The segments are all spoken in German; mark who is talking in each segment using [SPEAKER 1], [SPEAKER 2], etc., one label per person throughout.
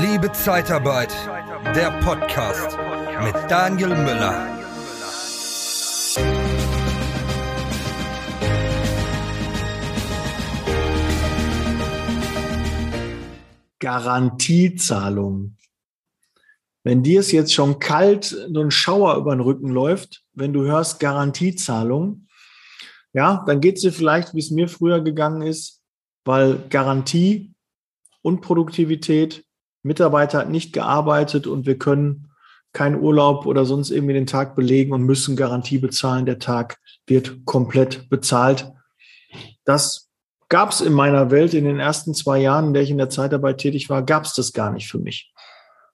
[SPEAKER 1] Liebe Zeitarbeit, der Podcast mit Daniel Müller.
[SPEAKER 2] Garantiezahlung. Wenn dir es jetzt schon kalt, so ein Schauer über den Rücken läuft, wenn du hörst Garantiezahlung, ja, dann geht es dir vielleicht, wie es mir früher gegangen ist, weil Garantie und Produktivität, Mitarbeiter hat nicht gearbeitet und wir können keinen Urlaub oder sonst irgendwie den Tag belegen und müssen Garantie bezahlen. Der Tag wird komplett bezahlt. Das gab es in meiner Welt in den ersten zwei Jahren, in der ich in der Zeitarbeit tätig war, gab es das gar nicht für mich.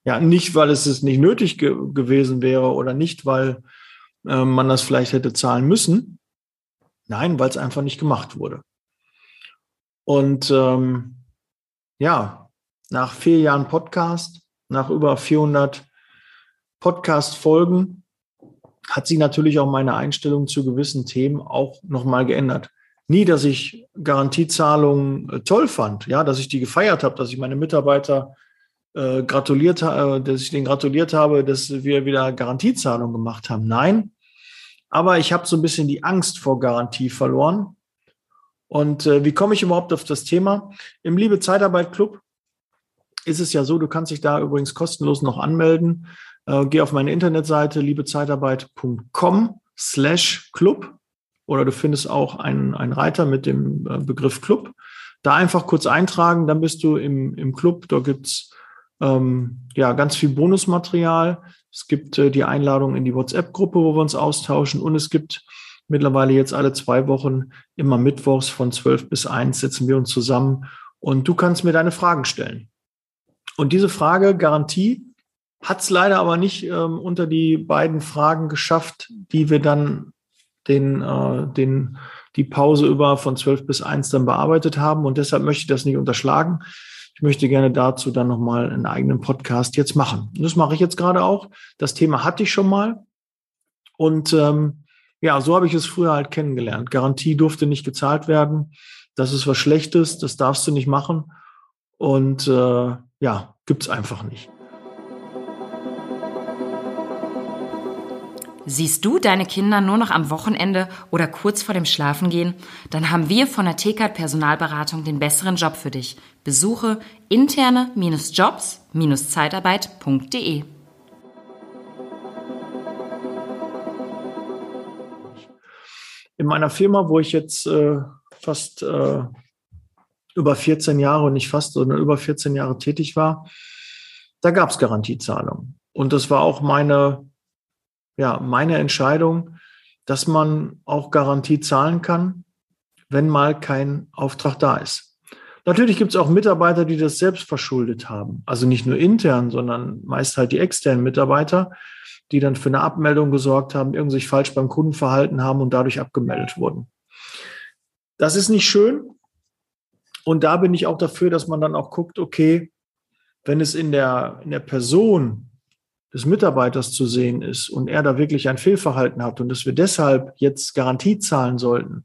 [SPEAKER 2] Ja, nicht, weil es nicht nötig ge gewesen wäre oder nicht, weil äh, man das vielleicht hätte zahlen müssen. Nein, weil es einfach nicht gemacht wurde. Und ähm, ja, nach vier Jahren Podcast, nach über 400 Podcast-Folgen, hat sich natürlich auch meine Einstellung zu gewissen Themen auch nochmal geändert. Nie, dass ich Garantiezahlungen äh, toll fand, ja, dass ich die gefeiert habe, dass ich meine Mitarbeiter äh, gratuliert habe, äh, dass ich denen gratuliert habe, dass wir wieder Garantiezahlungen gemacht haben. Nein, aber ich habe so ein bisschen die Angst vor Garantie verloren. Und äh, wie komme ich überhaupt auf das Thema? Im Liebe Zeitarbeit Club ist es ja so, du kannst dich da übrigens kostenlos noch anmelden. Äh, geh auf meine Internetseite liebezeitarbeit.com slash Club oder du findest auch einen, einen Reiter mit dem äh, Begriff Club. Da einfach kurz eintragen, dann bist du im, im Club. Da gibt's ähm, ja ganz viel Bonusmaterial. Es gibt äh, die Einladung in die WhatsApp-Gruppe, wo wir uns austauschen und es gibt mittlerweile jetzt alle zwei Wochen immer mittwochs von zwölf bis eins setzen wir uns zusammen und du kannst mir deine Fragen stellen. Und diese Frage Garantie hat es leider aber nicht ähm, unter die beiden Fragen geschafft, die wir dann den, äh, den, die Pause über von zwölf bis eins dann bearbeitet haben. Und deshalb möchte ich das nicht unterschlagen. Ich möchte gerne dazu dann nochmal einen eigenen Podcast jetzt machen. Und das mache ich jetzt gerade auch. Das Thema hatte ich schon mal. Und ähm, ja, so habe ich es früher halt kennengelernt. Garantie durfte nicht gezahlt werden. Das ist was Schlechtes, das darfst du nicht machen. Und äh, ja, gibt's einfach nicht.
[SPEAKER 3] Siehst du deine Kinder nur noch am Wochenende oder kurz vor dem Schlafengehen? Dann haben wir von der TKAT Personalberatung den besseren Job für dich. Besuche interne-jobs-zeitarbeit.de.
[SPEAKER 2] In meiner Firma, wo ich jetzt äh, fast äh, über 14 Jahre und nicht fast, sondern über 14 Jahre tätig war, da gab es Garantiezahlungen. Und das war auch meine, ja, meine Entscheidung, dass man auch Garantie zahlen kann, wenn mal kein Auftrag da ist. Natürlich gibt es auch Mitarbeiter, die das selbst verschuldet haben. Also nicht nur intern, sondern meist halt die externen Mitarbeiter, die dann für eine Abmeldung gesorgt haben, irgendwie sich falsch beim Kunden verhalten haben und dadurch abgemeldet wurden. Das ist nicht schön, und da bin ich auch dafür, dass man dann auch guckt, okay, wenn es in der, in der Person des Mitarbeiters zu sehen ist und er da wirklich ein Fehlverhalten hat und dass wir deshalb jetzt Garantie zahlen sollten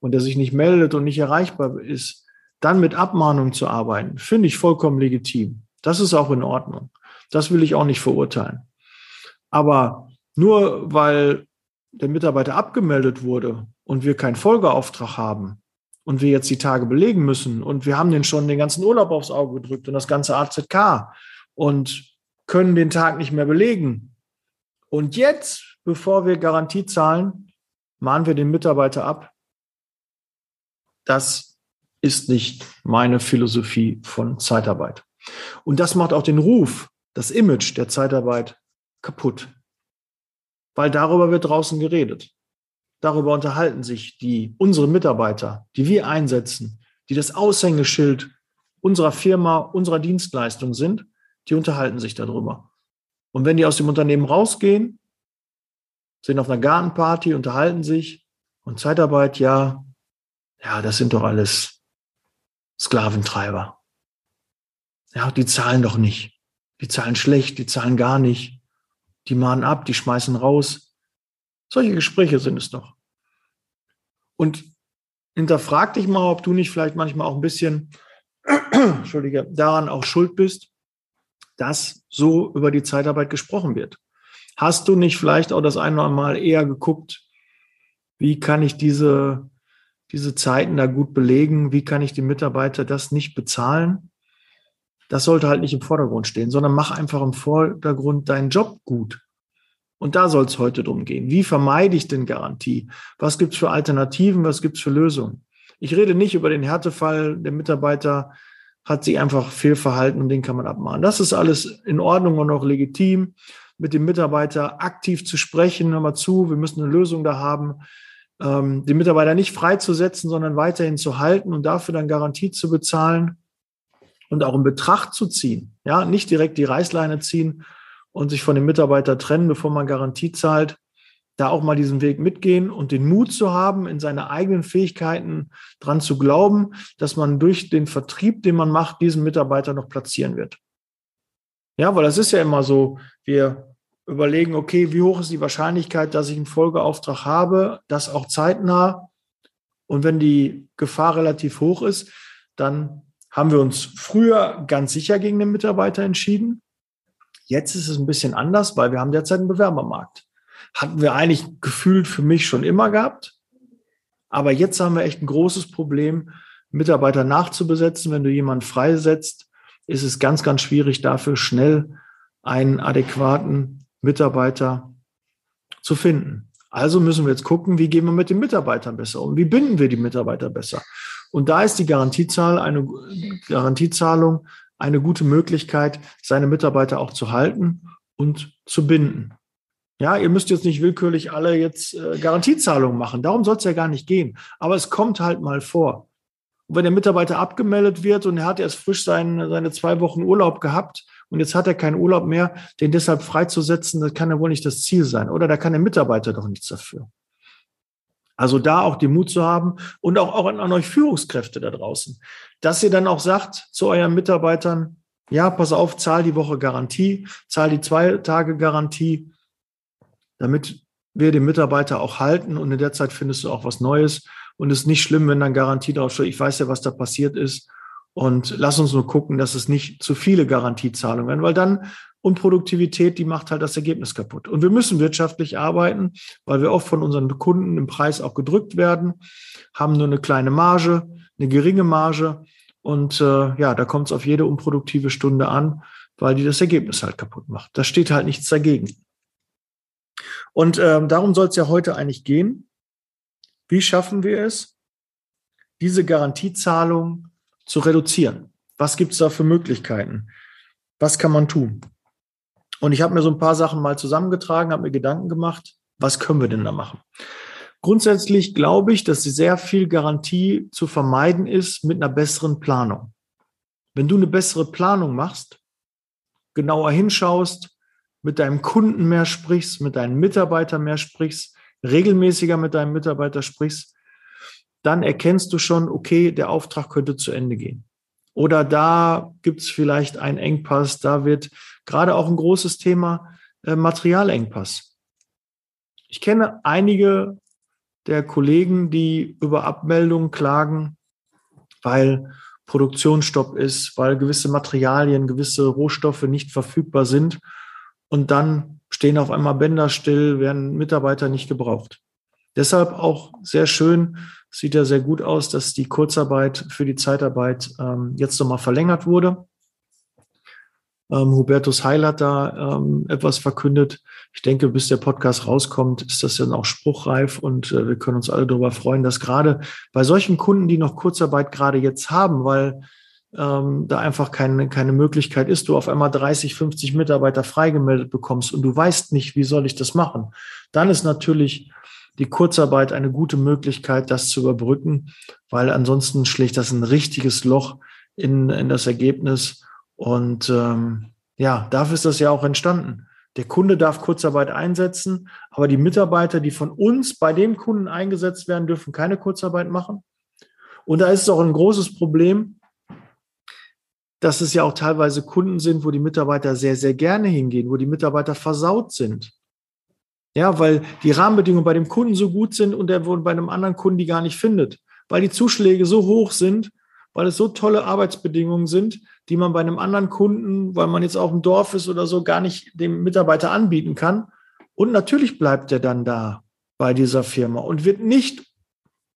[SPEAKER 2] und er sich nicht meldet und nicht erreichbar ist, dann mit Abmahnung zu arbeiten, finde ich vollkommen legitim. Das ist auch in Ordnung. Das will ich auch nicht verurteilen. Aber nur weil der Mitarbeiter abgemeldet wurde und wir keinen Folgeauftrag haben, und wir jetzt die Tage belegen müssen und wir haben den schon den ganzen Urlaub aufs Auge gedrückt und das ganze AZK und können den Tag nicht mehr belegen. Und jetzt, bevor wir Garantie zahlen, mahnen wir den Mitarbeiter ab. Das ist nicht meine Philosophie von Zeitarbeit. Und das macht auch den Ruf, das Image der Zeitarbeit kaputt. Weil darüber wird draußen geredet. Darüber unterhalten sich die, unsere Mitarbeiter, die wir einsetzen, die das Aushängeschild unserer Firma, unserer Dienstleistung sind, die unterhalten sich darüber. Und wenn die aus dem Unternehmen rausgehen, sind auf einer Gartenparty, unterhalten sich und Zeitarbeit, ja, ja, das sind doch alles Sklaventreiber. Ja, die zahlen doch nicht. Die zahlen schlecht, die zahlen gar nicht. Die mahnen ab, die schmeißen raus. Solche Gespräche sind es doch. Und hinterfrag dich mal, ob du nicht vielleicht manchmal auch ein bisschen, Entschuldige, daran auch schuld bist, dass so über die Zeitarbeit gesprochen wird. Hast du nicht vielleicht auch das eine oder andere Mal eher geguckt, wie kann ich diese, diese Zeiten da gut belegen? Wie kann ich den Mitarbeiter das nicht bezahlen? Das sollte halt nicht im Vordergrund stehen, sondern mach einfach im Vordergrund deinen Job gut. Und da soll es heute drum gehen. Wie vermeide ich denn Garantie? Was gibt es für Alternativen? Was gibt es für Lösungen? Ich rede nicht über den Härtefall. Der Mitarbeiter hat sich einfach fehlverhalten und den kann man abmahnen. Das ist alles in Ordnung und auch legitim, mit dem Mitarbeiter aktiv zu sprechen. Hör mal zu, wir müssen eine Lösung da haben. Ähm, den Mitarbeiter nicht freizusetzen, sondern weiterhin zu halten und dafür dann Garantie zu bezahlen und auch in Betracht zu ziehen. Ja, nicht direkt die Reißleine ziehen und sich von dem Mitarbeiter trennen, bevor man Garantie zahlt. Da auch mal diesen Weg mitgehen und den Mut zu haben, in seine eigenen Fähigkeiten dran zu glauben, dass man durch den Vertrieb, den man macht, diesen Mitarbeiter noch platzieren wird. Ja, weil das ist ja immer so, wir überlegen, okay, wie hoch ist die Wahrscheinlichkeit, dass ich einen Folgeauftrag habe, das auch zeitnah. Und wenn die Gefahr relativ hoch ist, dann haben wir uns früher ganz sicher gegen den Mitarbeiter entschieden. Jetzt ist es ein bisschen anders, weil wir haben derzeit einen Bewerbermarkt. Hatten wir eigentlich gefühlt für mich schon immer gehabt. Aber jetzt haben wir echt ein großes Problem, Mitarbeiter nachzubesetzen. Wenn du jemanden freisetzt, ist es ganz, ganz schwierig, dafür schnell einen adäquaten Mitarbeiter zu finden. Also müssen wir jetzt gucken, wie gehen wir mit den Mitarbeitern besser um? Wie binden wir die Mitarbeiter besser? Und da ist die Garantiezahl eine Garantiezahlung eine gute Möglichkeit, seine Mitarbeiter auch zu halten und zu binden. Ja, ihr müsst jetzt nicht willkürlich alle jetzt äh, Garantiezahlungen machen. Darum soll es ja gar nicht gehen. Aber es kommt halt mal vor. Und wenn der Mitarbeiter abgemeldet wird und er hat erst frisch seine, seine zwei Wochen Urlaub gehabt und jetzt hat er keinen Urlaub mehr, den deshalb freizusetzen, das kann ja wohl nicht das Ziel sein. Oder da kann der Mitarbeiter doch nichts dafür. Also da auch den Mut zu haben und auch, auch an, an euch Führungskräfte da draußen, dass ihr dann auch sagt zu euren Mitarbeitern, ja, pass auf, zahl die Woche Garantie, zahl die zwei Tage Garantie, damit wir den Mitarbeiter auch halten und in der Zeit findest du auch was Neues und es ist nicht schlimm, wenn dann Garantie draufsteht. Ich weiß ja, was da passiert ist und lass uns nur gucken, dass es nicht zu viele Garantiezahlungen werden, weil dann und Produktivität, die macht halt das Ergebnis kaputt. Und wir müssen wirtschaftlich arbeiten, weil wir oft von unseren Kunden im Preis auch gedrückt werden, haben nur eine kleine Marge, eine geringe Marge. Und äh, ja, da kommt es auf jede unproduktive Stunde an, weil die das Ergebnis halt kaputt macht. Da steht halt nichts dagegen. Und ähm, darum soll es ja heute eigentlich gehen. Wie schaffen wir es, diese Garantiezahlung zu reduzieren? Was gibt es da für Möglichkeiten? Was kann man tun? Und ich habe mir so ein paar Sachen mal zusammengetragen, habe mir Gedanken gemacht, was können wir denn da machen? Grundsätzlich glaube ich, dass sehr viel Garantie zu vermeiden ist mit einer besseren Planung. Wenn du eine bessere Planung machst, genauer hinschaust, mit deinem Kunden mehr sprichst, mit deinen Mitarbeitern mehr sprichst, regelmäßiger mit deinem Mitarbeiter sprichst, dann erkennst du schon, okay, der Auftrag könnte zu Ende gehen. Oder da gibt es vielleicht einen Engpass, da wird gerade auch ein großes Thema äh, Materialengpass. Ich kenne einige der Kollegen, die über Abmeldungen klagen, weil Produktionsstopp ist, weil gewisse Materialien, gewisse Rohstoffe nicht verfügbar sind. Und dann stehen auf einmal Bänder still, werden Mitarbeiter nicht gebraucht. Deshalb auch sehr schön, sieht ja sehr gut aus, dass die Kurzarbeit für die Zeitarbeit ähm, jetzt nochmal verlängert wurde. Ähm, Hubertus Heil hat da ähm, etwas verkündet. Ich denke, bis der Podcast rauskommt, ist das dann auch spruchreif und äh, wir können uns alle darüber freuen, dass gerade bei solchen Kunden, die noch Kurzarbeit gerade jetzt haben, weil ähm, da einfach keine, keine Möglichkeit ist, du auf einmal 30, 50 Mitarbeiter freigemeldet bekommst und du weißt nicht, wie soll ich das machen, dann ist natürlich die Kurzarbeit eine gute Möglichkeit, das zu überbrücken, weil ansonsten schlägt das ein richtiges Loch in, in das Ergebnis. Und ähm, ja, dafür ist das ja auch entstanden. Der Kunde darf Kurzarbeit einsetzen, aber die Mitarbeiter, die von uns bei dem Kunden eingesetzt werden, dürfen keine Kurzarbeit machen. Und da ist es auch ein großes Problem, dass es ja auch teilweise Kunden sind, wo die Mitarbeiter sehr, sehr gerne hingehen, wo die Mitarbeiter versaut sind. Ja, weil die Rahmenbedingungen bei dem Kunden so gut sind und er wohl bei einem anderen Kunden die gar nicht findet. Weil die Zuschläge so hoch sind, weil es so tolle Arbeitsbedingungen sind, die man bei einem anderen Kunden, weil man jetzt auf dem Dorf ist oder so, gar nicht dem Mitarbeiter anbieten kann. Und natürlich bleibt er dann da bei dieser Firma und wird nicht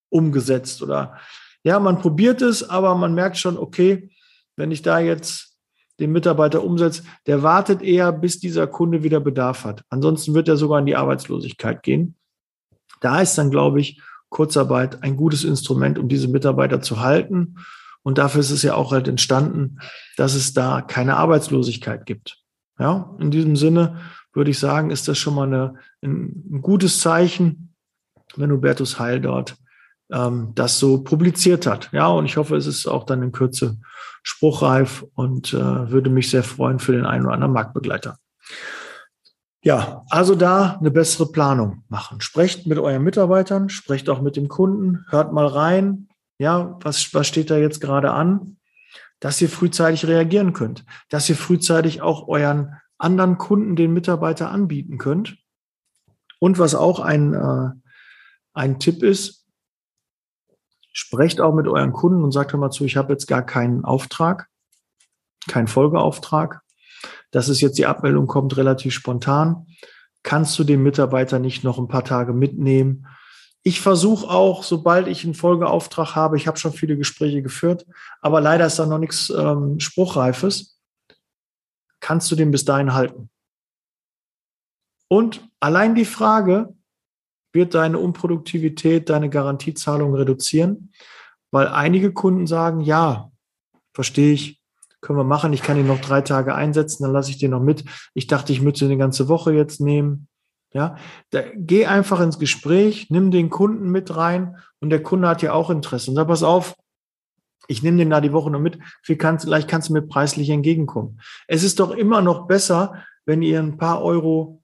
[SPEAKER 2] umgesetzt oder ja, man probiert es, aber man merkt schon, okay, wenn ich da jetzt den Mitarbeiter umsetze, der wartet eher, bis dieser Kunde wieder Bedarf hat. Ansonsten wird er sogar in die Arbeitslosigkeit gehen. Da ist dann, glaube ich, Kurzarbeit ein gutes Instrument, um diese Mitarbeiter zu halten. Und dafür ist es ja auch halt entstanden, dass es da keine Arbeitslosigkeit gibt. Ja, in diesem Sinne würde ich sagen, ist das schon mal eine, ein, gutes Zeichen, wenn Hubertus Heil dort ähm, das so publiziert hat. Ja, und ich hoffe, es ist auch dann in Kürze spruchreif und äh, würde mich sehr freuen für den einen oder anderen Marktbegleiter. Ja, also da eine bessere Planung machen. Sprecht mit euren Mitarbeitern, sprecht auch mit dem Kunden, hört mal rein. Ja, was, was steht da jetzt gerade an? Dass ihr frühzeitig reagieren könnt, dass ihr frühzeitig auch euren anderen Kunden den Mitarbeiter anbieten könnt. Und was auch ein, äh, ein Tipp ist, sprecht auch mit euren Kunden und sagt mal zu, ich habe jetzt gar keinen Auftrag, keinen Folgeauftrag das ist jetzt die Abmeldung kommt relativ spontan. Kannst du den Mitarbeiter nicht noch ein paar Tage mitnehmen? Ich versuche auch, sobald ich einen Folgeauftrag habe, ich habe schon viele Gespräche geführt, aber leider ist da noch nichts ähm, Spruchreifes, kannst du den bis dahin halten? Und allein die Frage, wird deine Unproduktivität, deine Garantiezahlung reduzieren? Weil einige Kunden sagen, ja, verstehe ich, können wir machen. Ich kann ihn noch drei Tage einsetzen, dann lasse ich den noch mit. Ich dachte, ich müsste eine ganze Woche jetzt nehmen. Ja, da, geh einfach ins Gespräch, nimm den Kunden mit rein und der Kunde hat ja auch Interesse. Und sag, pass auf, ich nehme den da die Woche noch mit, vielleicht kannst du mir preislich entgegenkommen. Es ist doch immer noch besser, wenn ihr ein paar Euro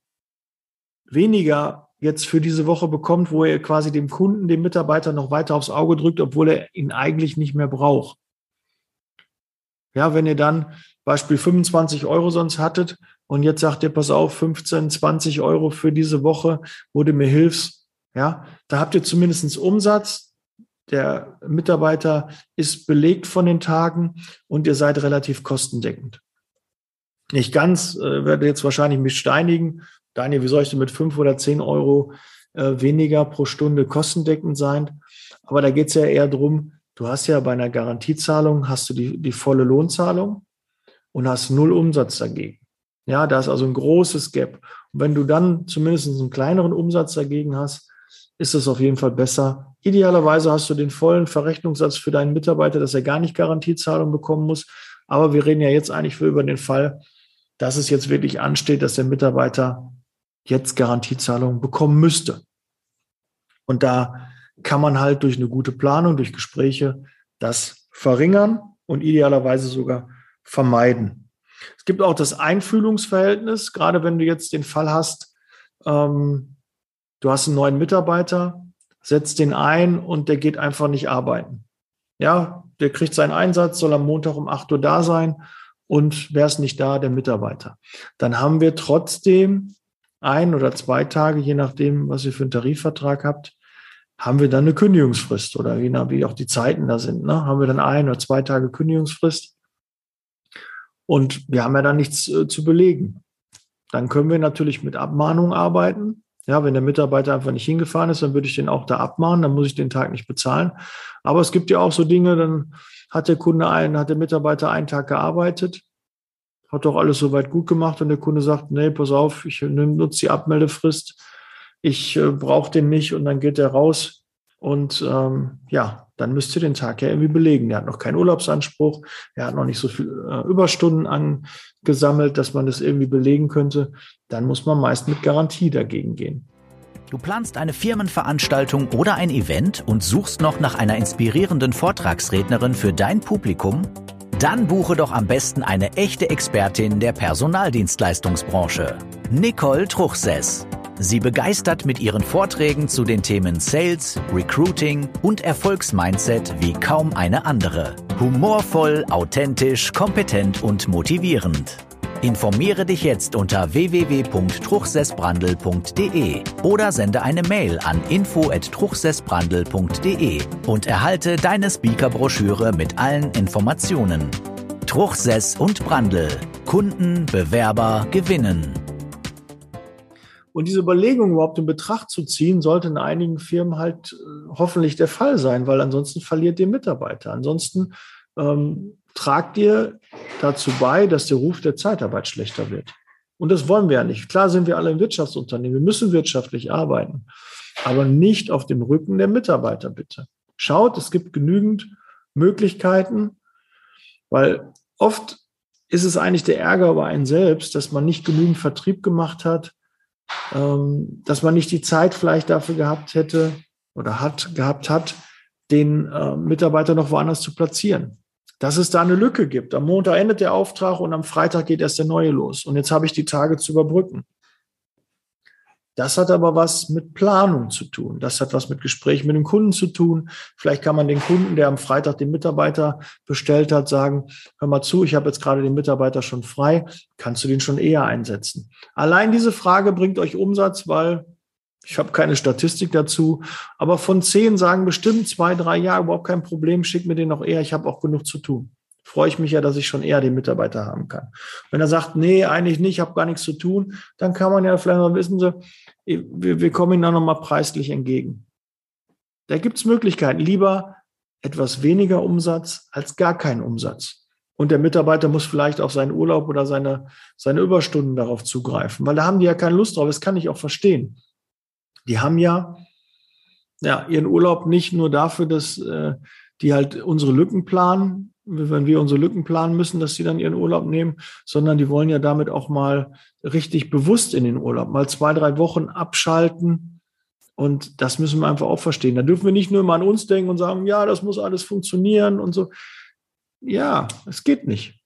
[SPEAKER 2] weniger jetzt für diese Woche bekommt, wo ihr quasi dem Kunden, dem Mitarbeiter noch weiter aufs Auge drückt, obwohl er ihn eigentlich nicht mehr braucht. Ja, wenn ihr dann Beispiel 25 Euro sonst hattet und jetzt sagt ihr, pass auf, 15, 20 Euro für diese Woche, wo du mir hilfst, ja, da habt ihr zumindestens Umsatz. Der Mitarbeiter ist belegt von den Tagen und ihr seid relativ kostendeckend. Nicht ganz, äh, werde jetzt wahrscheinlich mich steinigen. Daniel, wie soll ich denn mit fünf oder zehn Euro äh, weniger pro Stunde kostendeckend sein? Aber da geht es ja eher darum, Du hast ja bei einer Garantiezahlung hast du die, die volle Lohnzahlung und hast null Umsatz dagegen. Ja, da ist also ein großes Gap. Und wenn du dann zumindest einen kleineren Umsatz dagegen hast, ist es auf jeden Fall besser. Idealerweise hast du den vollen Verrechnungssatz für deinen Mitarbeiter, dass er gar nicht Garantiezahlung bekommen muss. Aber wir reden ja jetzt eigentlich über den Fall, dass es jetzt wirklich ansteht, dass der Mitarbeiter jetzt Garantiezahlung bekommen müsste. Und da kann man halt durch eine gute Planung, durch Gespräche das verringern und idealerweise sogar vermeiden. Es gibt auch das Einfühlungsverhältnis, gerade wenn du jetzt den Fall hast, ähm, du hast einen neuen Mitarbeiter, setzt den ein und der geht einfach nicht arbeiten. Ja, der kriegt seinen Einsatz, soll am Montag um 8 Uhr da sein und wer ist nicht da, der Mitarbeiter. Dann haben wir trotzdem ein oder zwei Tage, je nachdem, was ihr für einen Tarifvertrag habt, haben wir dann eine Kündigungsfrist oder je nach wie auch die Zeiten da sind, ne, haben wir dann ein oder zwei Tage Kündigungsfrist. Und wir haben ja dann nichts äh, zu belegen. Dann können wir natürlich mit Abmahnung arbeiten. Ja, wenn der Mitarbeiter einfach nicht hingefahren ist, dann würde ich den auch da abmahnen, dann muss ich den Tag nicht bezahlen. Aber es gibt ja auch so Dinge, dann hat der Kunde einen, hat der Mitarbeiter einen Tag gearbeitet, hat doch alles soweit gut gemacht und der Kunde sagt, nee, pass auf, ich nutze die Abmeldefrist, ich äh, brauche den nicht und dann geht er raus und ähm, ja, dann müsst ihr den Tag ja irgendwie belegen. Der hat noch keinen Urlaubsanspruch, er hat noch nicht so viel äh, Überstunden angesammelt, dass man das irgendwie belegen könnte. Dann muss man meist mit Garantie dagegen gehen.
[SPEAKER 4] Du planst eine Firmenveranstaltung oder ein Event und suchst noch nach einer inspirierenden Vortragsrednerin für dein Publikum? Dann buche doch am besten eine echte Expertin der Personaldienstleistungsbranche, Nicole Truchsess. Sie begeistert mit ihren Vorträgen zu den Themen Sales, Recruiting und Erfolgsmindset wie kaum eine andere. Humorvoll, authentisch, kompetent und motivierend. Informiere dich jetzt unter www.truchsessbrandel.de oder sende eine Mail an info@truchsessbrandel.de und erhalte deine Speakerbroschüre mit allen Informationen. Truchsess und Brandel. Kunden, Bewerber gewinnen.
[SPEAKER 2] Und diese Überlegung überhaupt in Betracht zu ziehen, sollte in einigen Firmen halt äh, hoffentlich der Fall sein, weil ansonsten verliert ihr Mitarbeiter. Ansonsten ähm, tragt ihr dazu bei, dass der Ruf der Zeitarbeit schlechter wird. Und das wollen wir ja nicht. Klar sind wir alle im Wirtschaftsunternehmen. Wir müssen wirtschaftlich arbeiten, aber nicht auf dem Rücken der Mitarbeiter, bitte. Schaut, es gibt genügend Möglichkeiten, weil oft ist es eigentlich der Ärger über einen selbst, dass man nicht genügend Vertrieb gemacht hat, dass man nicht die Zeit vielleicht dafür gehabt hätte oder hat, gehabt hat, den äh, Mitarbeiter noch woanders zu platzieren. Dass es da eine Lücke gibt. Am Montag endet der Auftrag und am Freitag geht erst der neue los. Und jetzt habe ich die Tage zu überbrücken. Das hat aber was mit Planung zu tun. Das hat was mit Gesprächen mit dem Kunden zu tun. Vielleicht kann man den Kunden, der am Freitag den Mitarbeiter bestellt hat, sagen, hör mal zu, ich habe jetzt gerade den Mitarbeiter schon frei, kannst du den schon eher einsetzen? Allein diese Frage bringt euch Umsatz, weil ich habe keine Statistik dazu, aber von zehn sagen bestimmt zwei, drei, ja, überhaupt kein Problem, schick mir den noch eher, ich habe auch genug zu tun freue ich mich ja, dass ich schon eher den Mitarbeiter haben kann. Wenn er sagt, nee, eigentlich nicht, ich habe gar nichts zu tun, dann kann man ja vielleicht mal wissen, Sie, wir, wir kommen Ihnen da nochmal preislich entgegen. Da gibt es Möglichkeiten. Lieber etwas weniger Umsatz als gar keinen Umsatz. Und der Mitarbeiter muss vielleicht auf seinen Urlaub oder seine, seine Überstunden darauf zugreifen, weil da haben die ja keine Lust drauf. Das kann ich auch verstehen. Die haben ja, ja ihren Urlaub nicht nur dafür, dass äh, die halt unsere Lücken planen, wenn wir unsere Lücken planen müssen, dass sie dann ihren Urlaub nehmen, sondern die wollen ja damit auch mal richtig bewusst in den Urlaub, mal zwei, drei Wochen abschalten. Und das müssen wir einfach auch verstehen. Da dürfen wir nicht nur immer an uns denken und sagen, ja, das muss alles funktionieren und so. Ja, es geht nicht.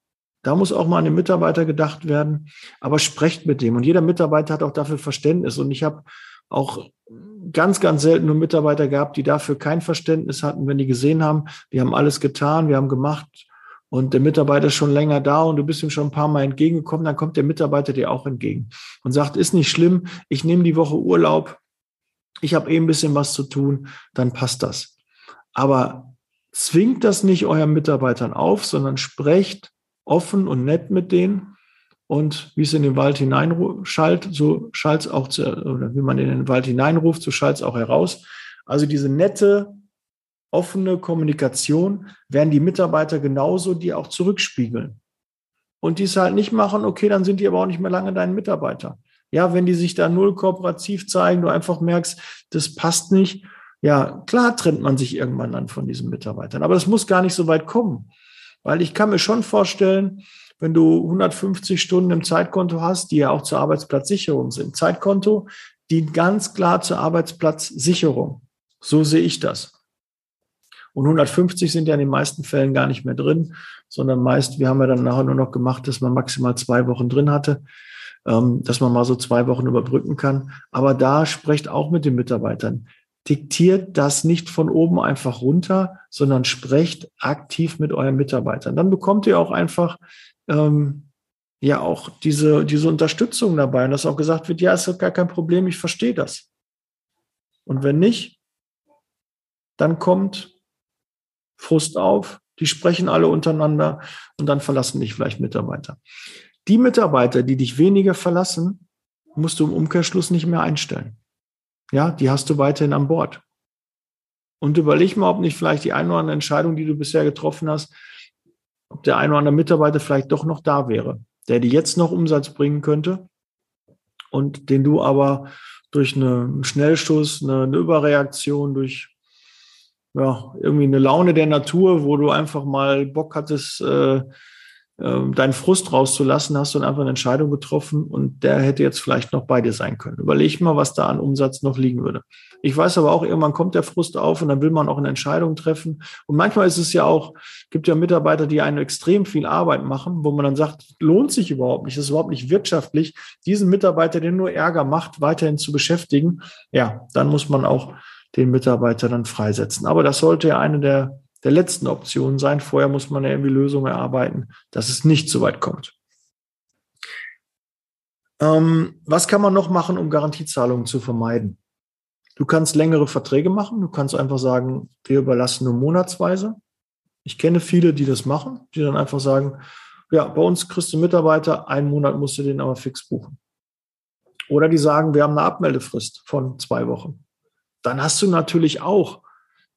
[SPEAKER 2] Da muss auch mal an den Mitarbeiter gedacht werden. Aber sprecht mit dem. Und jeder Mitarbeiter hat auch dafür Verständnis. Und ich habe auch ganz, ganz selten nur Mitarbeiter gehabt, die dafür kein Verständnis hatten, wenn die gesehen haben, wir haben alles getan, wir haben gemacht und der Mitarbeiter ist schon länger da und du bist ihm schon ein paar Mal entgegengekommen, dann kommt der Mitarbeiter dir auch entgegen und sagt, ist nicht schlimm, ich nehme die Woche Urlaub, ich habe eh ein bisschen was zu tun, dann passt das. Aber zwingt das nicht euren Mitarbeitern auf, sondern sprecht offen und nett mit denen und wie es in den Wald hineinschallt, so schallt es auch, zu, oder wie man in den Wald hineinruft, so schallt es auch heraus. Also diese nette, offene Kommunikation werden die Mitarbeiter genauso dir auch zurückspiegeln. Und die es halt nicht machen, okay, dann sind die aber auch nicht mehr lange dein Mitarbeiter. Ja, wenn die sich da null kooperativ zeigen, du einfach merkst, das passt nicht, ja, klar trennt man sich irgendwann dann von diesen Mitarbeitern. Aber das muss gar nicht so weit kommen. Weil ich kann mir schon vorstellen, wenn du 150 Stunden im Zeitkonto hast, die ja auch zur Arbeitsplatzsicherung sind. Zeitkonto dient ganz klar zur Arbeitsplatzsicherung. So sehe ich das. Und 150 sind ja in den meisten Fällen gar nicht mehr drin, sondern meist, wir haben ja dann nachher nur noch gemacht, dass man maximal zwei Wochen drin hatte, ähm, dass man mal so zwei Wochen überbrücken kann. Aber da sprecht auch mit den Mitarbeitern. Diktiert das nicht von oben einfach runter, sondern sprecht aktiv mit euren Mitarbeitern. Dann bekommt ihr auch einfach ähm, ja auch diese, diese Unterstützung dabei und dass auch gesagt wird, ja, ist doch gar kein Problem, ich verstehe das. Und wenn nicht, dann kommt Frust auf, die sprechen alle untereinander und dann verlassen dich vielleicht Mitarbeiter. Die Mitarbeiter, die dich weniger verlassen, musst du im Umkehrschluss nicht mehr einstellen. Ja, die hast du weiterhin an Bord. Und überleg mal, ob nicht vielleicht die eine oder andere Entscheidung, die du bisher getroffen hast, ob der eine oder andere Mitarbeiter vielleicht doch noch da wäre, der dir jetzt noch Umsatz bringen könnte und den du aber durch einen Schnellschuss, eine, eine Überreaktion, durch ja, irgendwie eine Laune der Natur, wo du einfach mal Bock hattest, äh, deinen Frust rauszulassen, hast du dann einfach eine Entscheidung getroffen und der hätte jetzt vielleicht noch bei dir sein können. Überleg mal, was da an Umsatz noch liegen würde. Ich weiß aber auch, irgendwann kommt der Frust auf und dann will man auch eine Entscheidung treffen. Und manchmal ist es ja auch, gibt ja Mitarbeiter, die einen extrem viel Arbeit machen, wo man dann sagt, lohnt sich überhaupt nicht, das ist überhaupt nicht wirtschaftlich, diesen Mitarbeiter, der nur Ärger macht, weiterhin zu beschäftigen. Ja, dann muss man auch den Mitarbeiter dann freisetzen. Aber das sollte ja eine der der letzten Option sein. Vorher muss man ja irgendwie Lösungen erarbeiten, dass es nicht so weit kommt. Ähm, was kann man noch machen, um Garantiezahlungen zu vermeiden? Du kannst längere Verträge machen. Du kannst einfach sagen, wir überlassen nur monatsweise. Ich kenne viele, die das machen, die dann einfach sagen, ja, bei uns kriegst du Mitarbeiter, einen Monat musst du den aber fix buchen. Oder die sagen, wir haben eine Abmeldefrist von zwei Wochen. Dann hast du natürlich auch,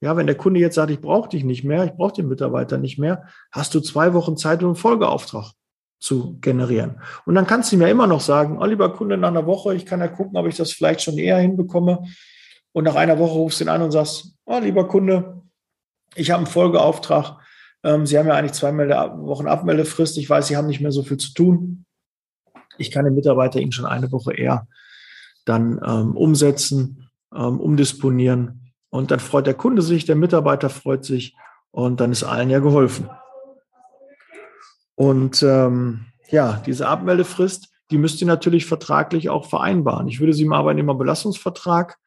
[SPEAKER 2] ja, wenn der Kunde jetzt sagt, ich brauche dich nicht mehr, ich brauche den Mitarbeiter nicht mehr, hast du zwei Wochen Zeit, um einen Folgeauftrag zu generieren. Und dann kannst du mir immer noch sagen, oh, lieber Kunde, nach einer Woche, ich kann ja gucken, ob ich das vielleicht schon eher hinbekomme. Und nach einer Woche rufst du ihn an und sagst, oh, lieber Kunde, ich habe einen Folgeauftrag. Ähm, Sie haben ja eigentlich zwei Wochen Abmeldefrist. Ich weiß, Sie haben nicht mehr so viel zu tun. Ich kann den Mitarbeiter Ihnen schon eine Woche eher dann ähm, umsetzen, ähm, umdisponieren. Und dann freut der Kunde sich, der Mitarbeiter freut sich und dann ist allen ja geholfen. Und ähm, ja, diese Abmeldefrist, die müsst ihr natürlich vertraglich auch vereinbaren. Ich würde sie im Arbeitnehmerbelastungsvertrag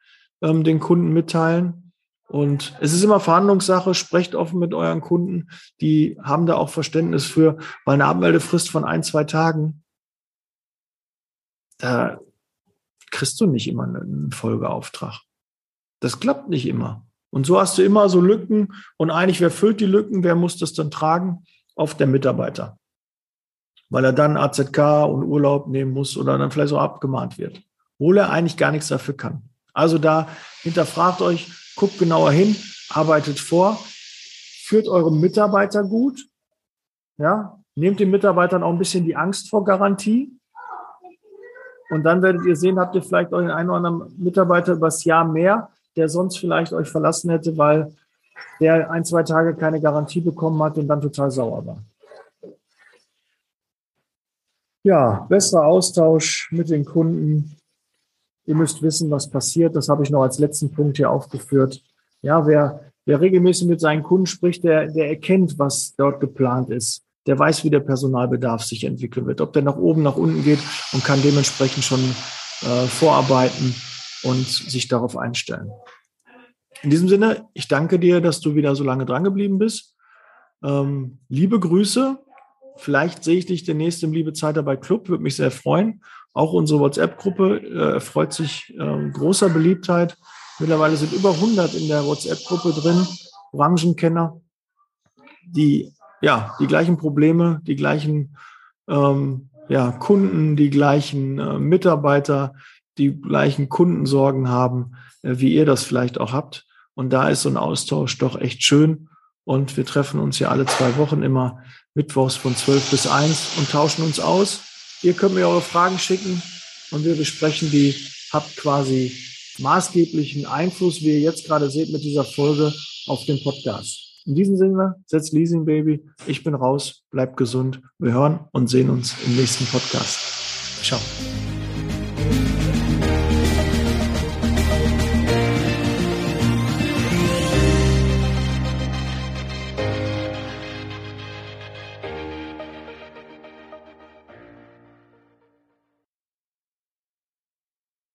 [SPEAKER 2] ähm, den Kunden mitteilen. Und es ist immer Verhandlungssache, sprecht offen mit euren Kunden, die haben da auch Verständnis für, weil eine Abmeldefrist von ein, zwei Tagen, da kriegst du nicht immer einen Folgeauftrag. Das klappt nicht immer. Und so hast du immer so Lücken und eigentlich, wer füllt die Lücken, wer muss das dann tragen? Auf der Mitarbeiter. Weil er dann AZK und Urlaub nehmen muss oder dann vielleicht so abgemahnt wird. Obwohl er eigentlich gar nichts dafür kann. Also da hinterfragt euch, guckt genauer hin, arbeitet vor, führt eure Mitarbeiter gut, ja, nehmt den Mitarbeitern auch ein bisschen die Angst vor Garantie. Und dann werdet ihr sehen, habt ihr vielleicht euren einen oder anderen Mitarbeiter übers Jahr mehr, der sonst vielleicht euch verlassen hätte, weil der ein, zwei Tage keine Garantie bekommen hat und dann total sauer war. Ja, besserer Austausch mit den Kunden, Ihr müsst wissen, was passiert. Das habe ich noch als letzten Punkt hier aufgeführt. Ja, wer, wer regelmäßig mit seinen Kunden spricht, der, der erkennt, was dort geplant ist. Der weiß, wie der Personalbedarf sich entwickeln wird. Ob der nach oben, nach unten geht und kann dementsprechend schon äh, vorarbeiten und sich darauf einstellen. In diesem Sinne, ich danke dir, dass du wieder so lange dran geblieben bist. Ähm, liebe Grüße. Vielleicht sehe ich dich demnächst im Liebe Zeitarbeit Club, würde mich sehr freuen. Auch unsere WhatsApp-Gruppe äh, erfreut sich äh, großer Beliebtheit. Mittlerweile sind über 100 in der WhatsApp-Gruppe drin, Branchenkenner, die ja die gleichen Probleme, die gleichen ähm, ja, Kunden, die gleichen äh, Mitarbeiter, die gleichen Kundensorgen haben, äh, wie ihr das vielleicht auch habt. Und da ist so ein Austausch doch echt schön. Und wir treffen uns ja alle zwei Wochen immer mittwochs von 12 bis 1 und tauschen uns aus. Ihr könnt mir eure Fragen schicken und wir besprechen die. Habt quasi maßgeblichen Einfluss, wie ihr jetzt gerade seht mit dieser Folge, auf den Podcast. In diesem Sinne, setzt Leasing Baby. Ich bin raus. Bleibt gesund. Wir hören und sehen uns im nächsten Podcast. Ciao.